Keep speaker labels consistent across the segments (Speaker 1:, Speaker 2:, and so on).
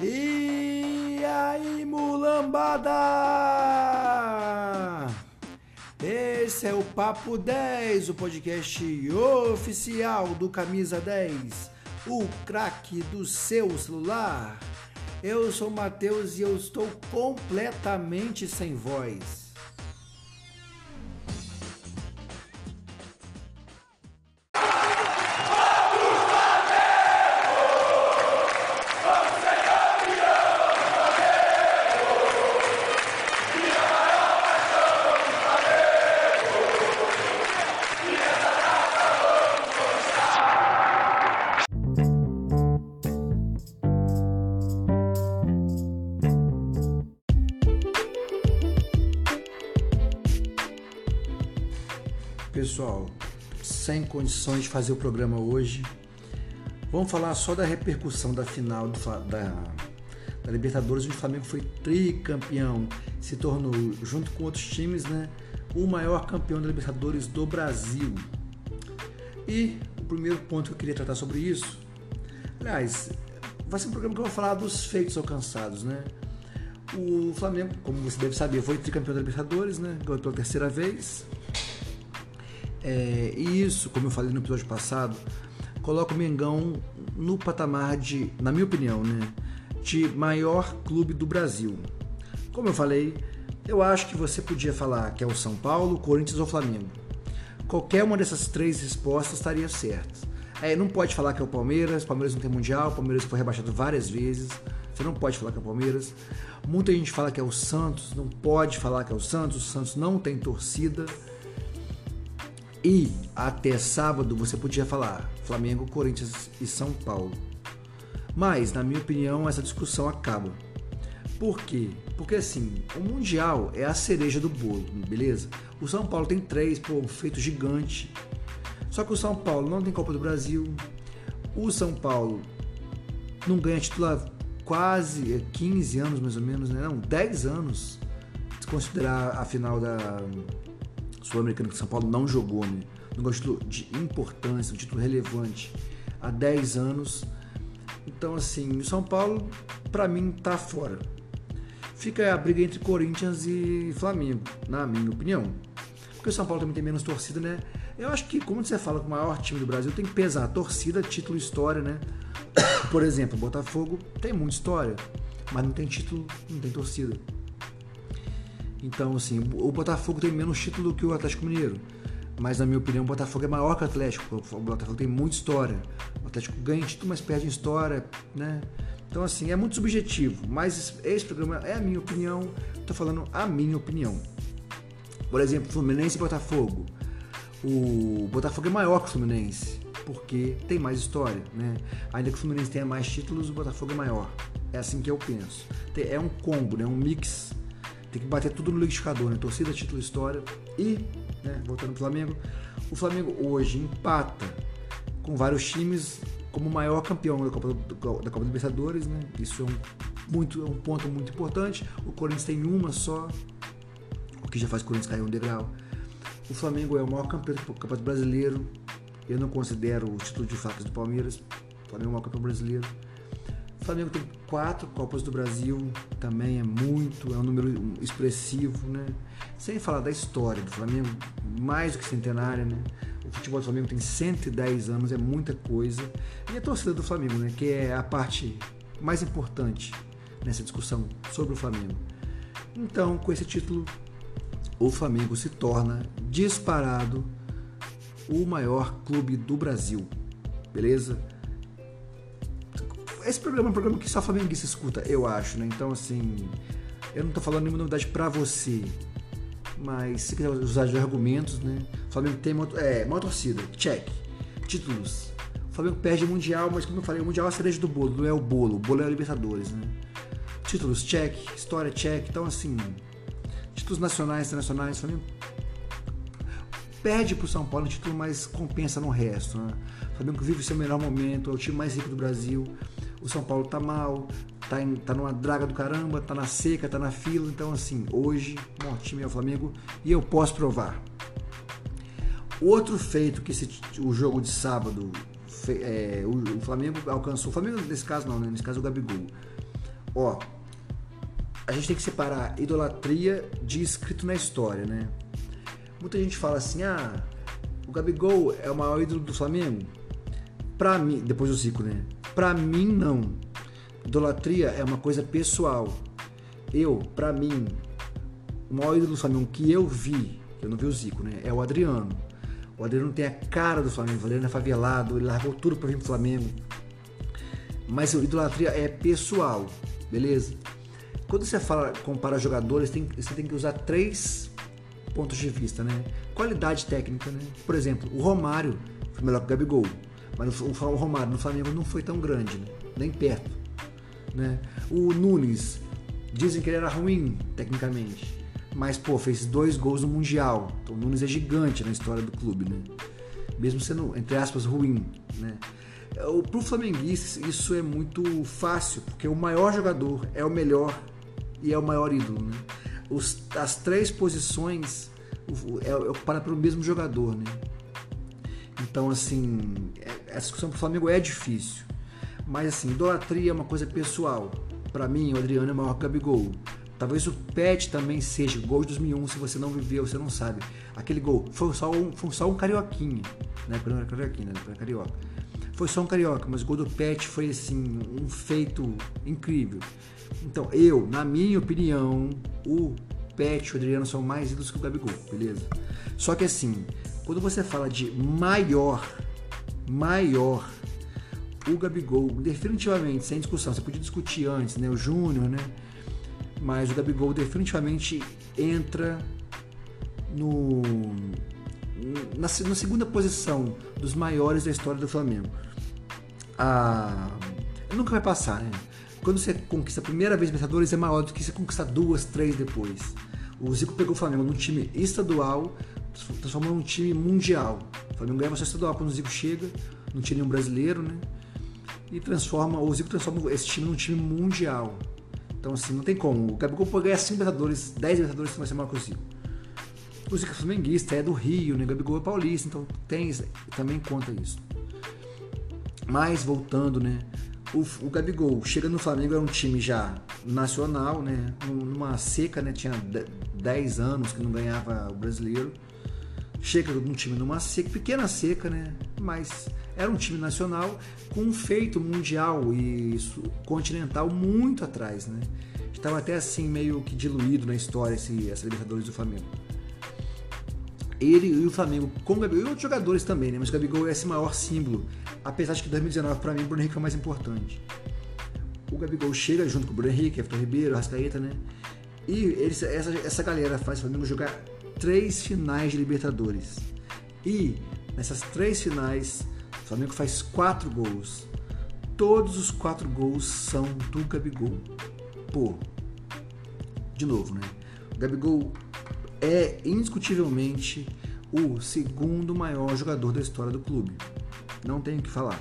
Speaker 1: E aí, mulambada! Esse é o Papo 10, o podcast oficial do Camisa 10, o craque do seu celular. Eu sou Matheus e eu estou completamente sem voz. Condições de fazer o programa hoje, vamos falar só da repercussão da final do, da, da Libertadores, onde o Flamengo foi tricampeão, se tornou, junto com outros times, né, o maior campeão da Libertadores do Brasil. E o primeiro ponto que eu queria tratar sobre isso, aliás, vai ser um programa que eu vou falar dos feitos alcançados, né? O Flamengo, como você deve saber, foi tricampeão da Libertadores, né? Ganhou pela terceira vez. É, e isso, como eu falei no episódio passado, coloca o Mengão no patamar de, na minha opinião, né, de maior clube do Brasil. Como eu falei, eu acho que você podia falar que é o São Paulo, Corinthians ou Flamengo. Qualquer uma dessas três respostas estaria certa. É, não pode falar que é o Palmeiras, Palmeiras não tem mundial, Palmeiras foi rebaixado várias vezes. Você não pode falar que é o Palmeiras. Muita gente fala que é o Santos, não pode falar que é o Santos, o Santos não tem torcida. E até sábado você podia falar Flamengo, Corinthians e São Paulo. Mas, na minha opinião, essa discussão acaba. Por quê? Porque assim, o Mundial é a cereja do bolo, beleza? O São Paulo tem três, pô, um feito gigante. Só que o São Paulo não tem Copa do Brasil. O São Paulo não ganha título há quase 15 anos, mais ou menos, né? Não, 10 anos. Se considerar a final da Sul-Americano que São Paulo não jogou, né? Um título de importância, um título relevante há 10 anos. Então, assim, o São Paulo, para mim, tá fora. Fica a briga entre Corinthians e Flamengo, na minha opinião. Porque o São Paulo também tem menos torcida, né? Eu acho que, como você fala que o maior time do Brasil tem que pesar torcida, título e história, né? Por exemplo, o Botafogo tem muita história, mas não tem título, não tem torcida. Então, assim, o Botafogo tem menos título que o Atlético Mineiro. Mas, na minha opinião, o Botafogo é maior que o Atlético. O Botafogo tem muita história. O Atlético ganha título, mas perde história, né? Então, assim, é muito subjetivo. Mas esse programa é a minha opinião. Estou falando a minha opinião. Por exemplo, Fluminense e Botafogo. O Botafogo é maior que o Fluminense, porque tem mais história, né? Ainda que o Fluminense tenha mais títulos, o Botafogo é maior. É assim que eu penso. É um combo, né? um mix tem que bater tudo no liquidificador, né? Torcida, título, história. E, né, voltando pro Flamengo, o Flamengo hoje empata com vários times como o maior campeão da Copa, da Copa Libertadores, né? Isso é um, muito, é um ponto muito importante. O Corinthians tem uma só, o que já faz o Corinthians cair um degrau. O Flamengo é o maior campeão do Campeonato Brasileiro. Eu não considero o título de facas do Palmeiras. O Flamengo é o maior campeão brasileiro. O Flamengo tem quatro Copas do Brasil, também é muito, é um número expressivo, né? Sem falar da história do Flamengo, mais do que centenária, né? O futebol do Flamengo tem 110 anos, é muita coisa. E a torcida do Flamengo, né? Que é a parte mais importante nessa discussão sobre o Flamengo. Então, com esse título, o Flamengo se torna disparado o maior clube do Brasil. Beleza? Esse programa é um programa que só flamenguista escuta, eu acho, né? Então, assim, eu não tô falando nenhuma novidade para você. Mas se quiser usar de argumentos, né? O Flamengo tem é, uma torcida, check. Títulos. O Flamengo perde o Mundial, mas como eu falei, o Mundial é a cereja do bolo, não é o bolo. O bolo é a Libertadores, né? Títulos, check. História, check. Então, assim, títulos nacionais, internacionais, o Flamengo perde pro São Paulo o título, mas compensa no resto, né? O Flamengo vive o seu melhor momento, é o time mais rico do Brasil o São Paulo tá mal, tá, em, tá numa draga do caramba, tá na seca, tá na fila. Então, assim, hoje, o time é o Flamengo e eu posso provar. Outro feito que esse, o jogo de sábado é, o, o, Flamengo alcançou. O Flamengo, nesse caso, não, né? nesse caso, o Gabigol. Ó, a gente tem que separar idolatria de escrito na história, né? Muita gente fala assim: ah, o Gabigol é o maior ídolo do Flamengo. Pra mim, depois do Zico, né? Pra mim, não. Idolatria é uma coisa pessoal. Eu, pra mim, o maior ídolo do Flamengo que eu vi, eu não vi o Zico, né? É o Adriano. O Adriano tem a cara do Flamengo, o Adriano é favelado, ele largou tudo para vir pro Flamengo. Mas a idolatria é pessoal, beleza? Quando você fala, compara jogadores, tem, você tem que usar três pontos de vista, né? Qualidade técnica, né? Por exemplo, o Romário foi melhor que o Gabigol, mas o Romário no Flamengo não foi tão grande, né? nem perto, né? O Nunes, dizem que ele era ruim tecnicamente, mas pô, fez dois gols no Mundial. Então o Nunes é gigante na história do clube, né? Mesmo sendo, entre aspas, ruim, né? Pro flamenguista isso é muito fácil, porque o maior jogador é o melhor e é o maior ídolo, né? Os, as três posições é, é ocupada pelo mesmo jogador, né? Então, assim, é, essa discussão pro Flamengo é difícil. Mas, assim, idolatria é uma coisa pessoal. Para mim, o Adriano é maior que o Gabigol. Talvez o Pet também seja gol de 2001, se você não viveu, você não sabe. Aquele gol foi só um, foi só um carioquinha, né? Quando era carioquinha, né? Era carioca. Foi só um carioca, mas o gol do Pet foi assim um feito incrível. Então, eu, na minha opinião, o Pet e o Adriano são mais ídolos que o Gabigol, beleza? Só que assim, quando você fala de maior, maior, o Gabigol, definitivamente, sem discussão, você podia discutir antes, né? O Júnior, né? Mas o Gabigol definitivamente entra no, na, na segunda posição dos maiores da história do Flamengo. Ah, nunca vai passar, né? Quando você conquista a primeira vez Libertadores é maior do que você conquistar duas, três depois. O Zico pegou o Flamengo num time estadual, transformou num time mundial. O Flamengo ganhava só estadual quando o Zico chega, não tinha nenhum brasileiro, né? E transforma, o Zico transforma esse time num time mundial. Então, assim, não tem como. O Gabigol pode ganhar 5 Libertadores, 10 Libertadores, vai ser maior que o Zico. O Zico é flamenguista, é do Rio, né? O Gabigol é paulista, então tem, também conta isso. Mas, voltando, né? O, o Gabigol chega no Flamengo, era um time já nacional, né? Numa seca, né? Tinha 10 anos que não ganhava o brasileiro. Chega num time numa seca, pequena seca, né? Mas era um time nacional com um feito mundial e continental muito atrás, né? Estava até assim meio que diluído na história esse, essa Libertadores do Flamengo. Ele e o Flamengo com o Gabigol e outros jogadores também, né? Mas o Gabigol é esse maior símbolo, apesar de que 2019 para mim o Bruno Henrique foi mais importante. O Gabigol chega junto com o Bruno Henrique, Everton Ribeiro, Rascaeta, né? E eles, essa, essa galera faz o Flamengo jogar três finais de Libertadores. E nessas três finais o Flamengo faz quatro gols. Todos os quatro gols são do Gabigol. Pô, de novo, né? O Gabigol é indiscutivelmente o segundo maior jogador da história do clube. Não tenho o que falar.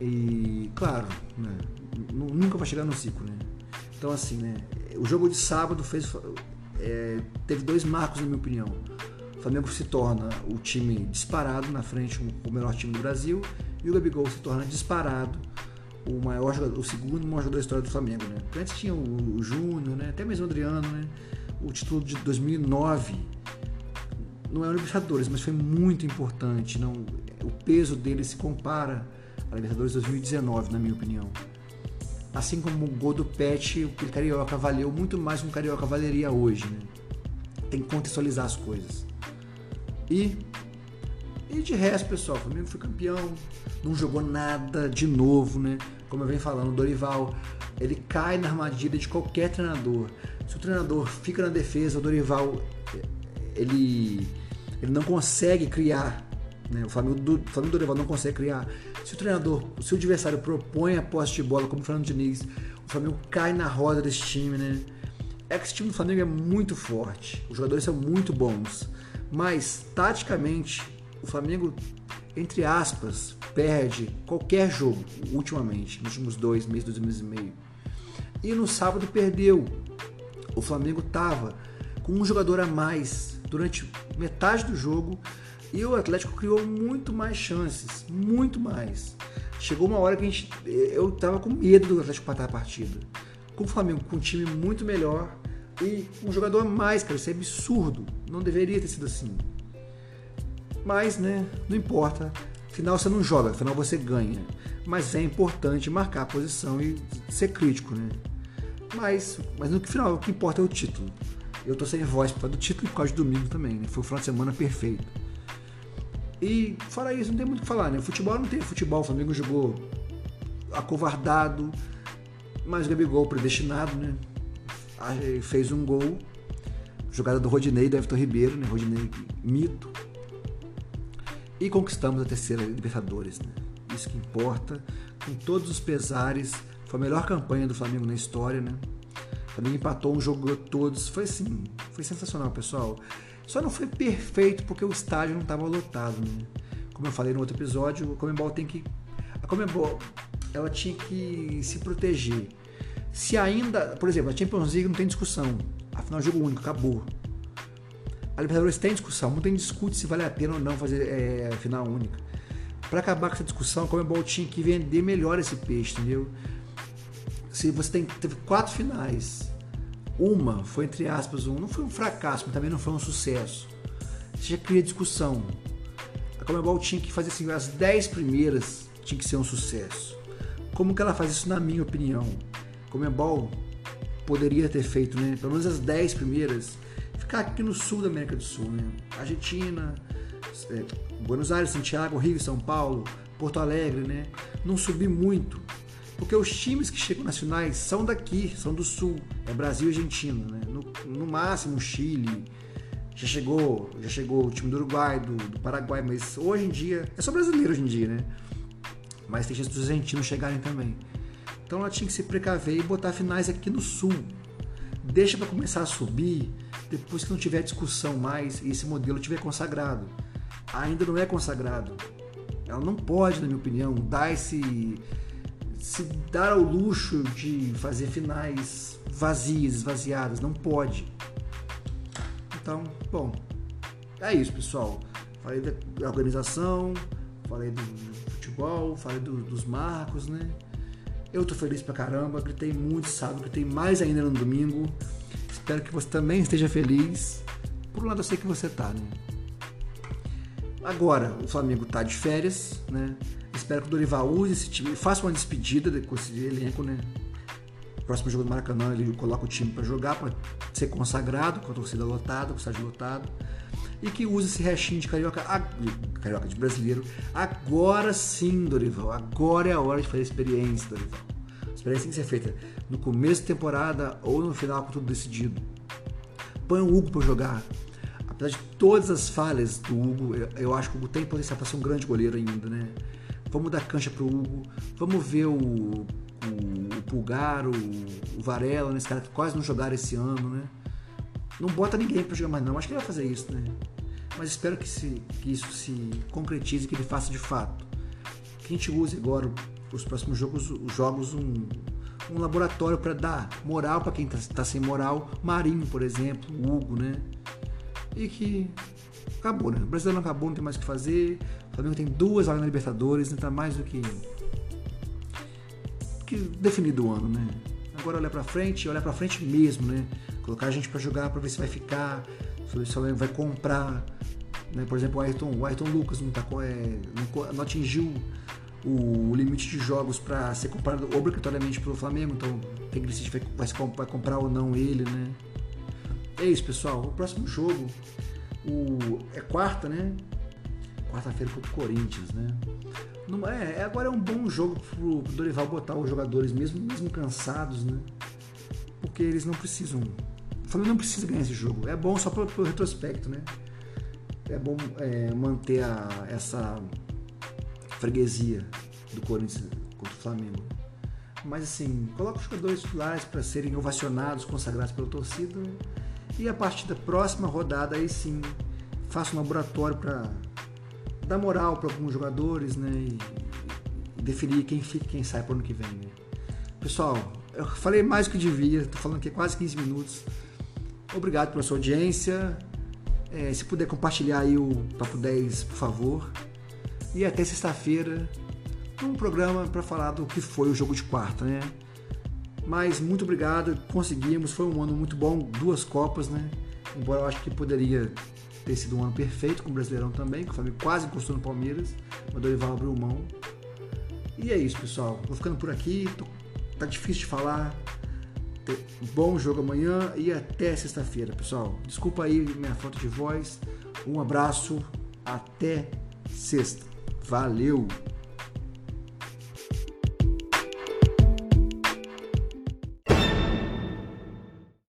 Speaker 1: E, claro, né, nunca vai chegar no ciclo, né? Então, assim, né? O jogo de sábado fez, é, teve dois marcos, na minha opinião. Flamengo se torna o time disparado na frente, o melhor time do Brasil, e o Gabigol se torna disparado o maior jogador, o segundo maior jogador da história do Flamengo, né? Antes tinha o, o Júnior, né? Até mesmo o Adriano, né? O título de 2009 não é o Libertadores, mas foi muito importante. Não, o peso dele se compara a Libertadores 2019, na minha opinião. Assim como o gol do Pet, o Carioca valeu muito mais que um Carioca valeria hoje, né? Tem que contextualizar as coisas. E, e de resto, pessoal, o Flamengo foi campeão, não jogou nada de novo, né? Como eu venho falando, o Dorival, ele cai na armadilha de qualquer treinador. Se o treinador fica na defesa, o Dorival, ele, ele não consegue criar. Né? O Flamengo do, Flamengo do Dorival não consegue criar. Se o treinador, se o adversário propõe a posse de bola, como o Fernando Diniz, o Flamengo cai na roda desse time, né? É que esse time do Flamengo é muito forte. Os jogadores são muito bons. Mas, taticamente, o Flamengo, entre aspas, perde qualquer jogo, ultimamente, nos últimos dois meses, dois meses e meio. E no sábado perdeu. O Flamengo tava com um jogador a mais durante metade do jogo E o Atlético criou muito mais chances, muito mais. Chegou uma hora que a gente, eu tava com medo do Atlético empatar a partida. Com o Flamengo, com um time muito melhor e um jogador a mais, cara, isso é absurdo. Não deveria ter sido assim. Mas, né, não importa. Afinal, você não joga, afinal, você ganha. Mas é importante marcar a posição e ser crítico, né? Mas, mas no final, o que importa é o título. Eu tô sem voz por causa do título e por causa do domingo também, né? Foi um final de semana perfeito. E fora isso, não tem muito o que falar, né? Futebol não tem futebol, o Flamengo jogou acovardado, mas o Gabigol predestinado, né? Fez um gol, jogada do Rodinei, do Everton Ribeiro, né? Rodinei mito. E conquistamos a terceira Libertadores, né? Isso que importa, com todos os pesares. Foi a melhor campanha do Flamengo na história, né? O Flamengo empatou um jogo todos. Foi assim, foi sensacional, pessoal. Só não foi perfeito porque o estádio não estava lotado, né? Como eu falei no outro episódio, a Comembol tem que. A Comembol ela tinha que se proteger. Se ainda, por exemplo, a Champions League não tem discussão. Afinal, jogo único, acabou. A Libertadores tem discussão, muita gente discute se vale a pena ou não fazer é, final única. Para acabar com essa discussão, a Comembol tinha que vender melhor esse peixe, entendeu? Se você tem, teve quatro finais uma foi, entre aspas, um, não foi um fracasso, mas também não foi um sucesso. Já cria discussão. A Comebol tinha que fazer assim, as 10 primeiras tinha que ser um sucesso. Como que ela faz isso na minha opinião? A Comebol poderia ter feito, né? Pelo menos as 10 primeiras, ficar aqui no sul da América do Sul, né? Argentina, é, Buenos Aires, Santiago, Rio, São Paulo, Porto Alegre, né? Não subir muito porque os times que chegam nas finais são daqui, são do sul, é Brasil e Argentina, né? no, no máximo Chile, já chegou, já chegou o time do Uruguai, do, do, Paraguai, mas hoje em dia, é só brasileiro hoje em dia, né? Mas tem chance dos argentinos chegarem também. Então ela tinha que se precaver e botar finais aqui no sul. Deixa para começar a subir depois que não tiver discussão mais e esse modelo tiver consagrado. Ainda não é consagrado. Ela não pode, na minha opinião, dar esse se dar ao luxo de fazer finais vazias, esvaziadas. Não pode. Então, bom, é isso, pessoal. Falei da organização, falei do futebol, falei do, dos marcos, né? Eu tô feliz pra caramba, gritei muito sábado, gritei mais ainda no domingo. Espero que você também esteja feliz. Por um lado, eu sei que você tá, né? Agora, o Flamengo tá de férias, né? Espero que o Dorival use esse time, faça uma despedida com esse elenco, né? Próximo jogo do Maracanã, ele coloca o time para jogar, para ser consagrado, com a torcida lotada, com o estádio lotado. E que use esse restinho de carioca, carioca de brasileiro. Agora sim, Dorival. Agora é a hora de fazer experiência, Dorival. A experiência tem que ser feita no começo da temporada ou no final com tudo decidido. Põe o Hugo para jogar. Apesar de todas as falhas do Hugo, eu acho que o Hugo tem potencial para ser um grande goleiro ainda, né? Vamos dar cancha pro Hugo. Vamos ver o, o, o Pulgar, o, o Varela, né? Esse cara que quase não jogaram esse ano, né? Não bota ninguém para jogar mais, não. Acho que ele vai fazer isso, né? Mas espero que, se, que isso se concretize, que ele faça de fato. Que a gente use agora os próximos jogos, os jogos um, um laboratório para dar moral para quem está tá sem moral. Marinho, por exemplo, Hugo, né? E que acabou, né? O brasileiro não acabou, não tem mais o que fazer. O Flamengo tem duas vagas na Libertadores, então tá mais do que, que definido o ano, né? Agora olhar para frente, olhar para frente mesmo, né? Colocar a gente para jogar para ver se vai ficar, se o Flamengo vai comprar, né? Por exemplo, o Ayrton, o Ayrton Lucas não, tá, é, não, não atingiu o limite de jogos para ser comprado obrigatoriamente pelo Flamengo, então tem que decidir se vai, vai comprar ou não ele, né? É isso, pessoal. O próximo jogo o, é quarta, né? quarta-feira contra o Corinthians, né? é, agora é um bom jogo pro, Dorival botar os jogadores mesmo, mesmo cansados, né? Porque eles não precisam. O Flamengo não precisa ganhar esse jogo. É bom só pro, pro retrospecto, né? É bom é, manter a, essa freguesia do Corinthians contra o Flamengo. Mas assim, coloca os jogadores titulares para serem ovacionados, consagrados pela torcida. E a partir da próxima rodada, aí sim, faça um laboratório para dar moral para alguns jogadores, né? E, definir quem fica e quem sai para o ano que vem. Né? Pessoal, eu falei mais do que devia, estou falando aqui quase 15 minutos. Obrigado pela sua audiência. É, se puder compartilhar aí o Papo 10, por favor. E até sexta-feira, um programa para falar do que foi o jogo de quarta, né? Mas muito obrigado, conseguimos, foi um ano muito bom, duas Copas, né? Embora eu acho que poderia ter sido um ano perfeito com o Brasileirão também, que o Flamengo quase encostou no Palmeiras, o Dorival abriu mão. E é isso, pessoal. Vou ficando por aqui, tô, tá difícil de falar. Bom jogo amanhã e até sexta-feira, pessoal. Desculpa aí minha falta de voz. Um abraço, até sexta. Valeu!